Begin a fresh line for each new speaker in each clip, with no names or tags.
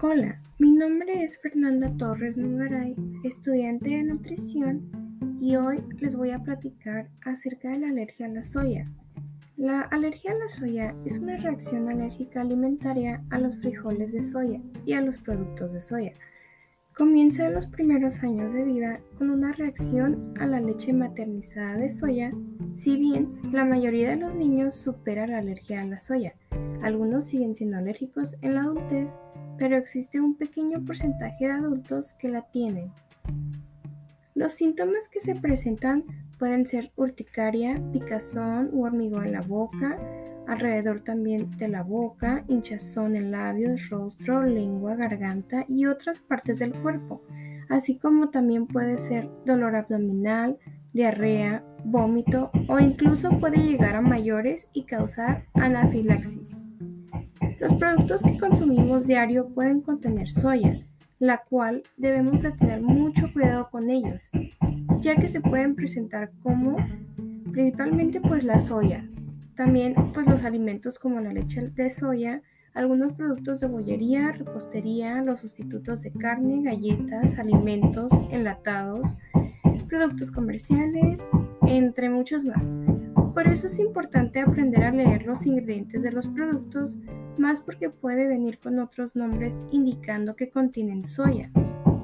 Hola, mi nombre es Fernanda Torres Nugaray, estudiante de nutrición, y hoy les voy a platicar acerca de la alergia a la soya. La alergia a la soya es una reacción alérgica alimentaria a los frijoles de soya y a los productos de soya. Comienza en los primeros años de vida con una reacción a la leche maternizada de soya, si bien la mayoría de los niños supera la alergia a la soya. Algunos siguen siendo alérgicos en la adultez pero existe un pequeño porcentaje de adultos que la tienen. Los síntomas que se presentan pueden ser urticaria, picazón u hormigón en la boca, alrededor también de la boca, hinchazón en labios, rostro, lengua, garganta y otras partes del cuerpo, así como también puede ser dolor abdominal, diarrea, vómito o incluso puede llegar a mayores y causar anafilaxis. Los productos que consumimos diario pueden contener soya, la cual debemos de tener mucho cuidado con ellos, ya que se pueden presentar como principalmente pues la soya, también pues los alimentos como la leche de soya, algunos productos de bollería, repostería, los sustitutos de carne, galletas, alimentos enlatados, productos comerciales, entre muchos más. Por eso es importante aprender a leer los ingredientes de los productos, más porque puede venir con otros nombres indicando que contienen soya,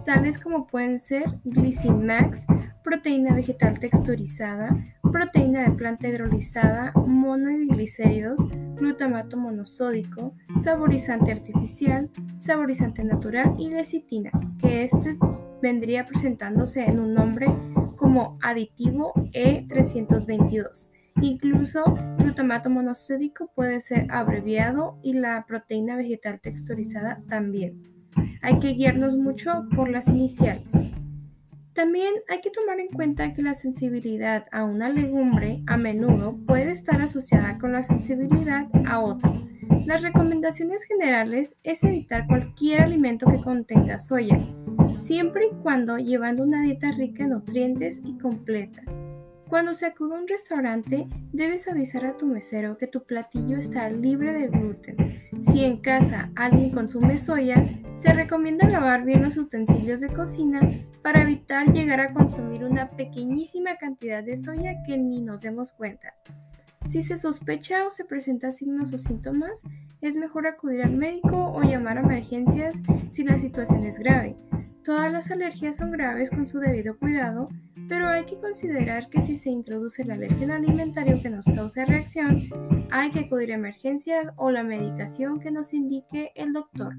tales como pueden ser Glycinmax, proteína vegetal texturizada, proteína de planta hidrolizada, monohidroglicéridos, glutamato monosódico, saborizante artificial, saborizante natural y lecitina, que este vendría presentándose en un nombre como aditivo E322 Incluso glutamato monosódico puede ser abreviado y la proteína vegetal texturizada también. Hay que guiarnos mucho por las iniciales. También hay que tomar en cuenta que la sensibilidad a una legumbre a menudo puede estar asociada con la sensibilidad a otra. Las recomendaciones generales es evitar cualquier alimento que contenga soya, siempre y cuando llevando una dieta rica en nutrientes y completa. Cuando se acude a un restaurante, debes avisar a tu mesero que tu platillo está libre de gluten. Si en casa alguien consume soya, se recomienda lavar bien los utensilios de cocina para evitar llegar a consumir una pequeñísima cantidad de soya que ni nos demos cuenta. Si se sospecha o se presenta signos o síntomas, es mejor acudir al médico o llamar a emergencias si la situación es grave. Todas las alergias son graves con su debido cuidado, pero hay que considerar que si se introduce el alergen alimentario que nos cause reacción, hay que acudir a emergencias o la medicación que nos indique el doctor.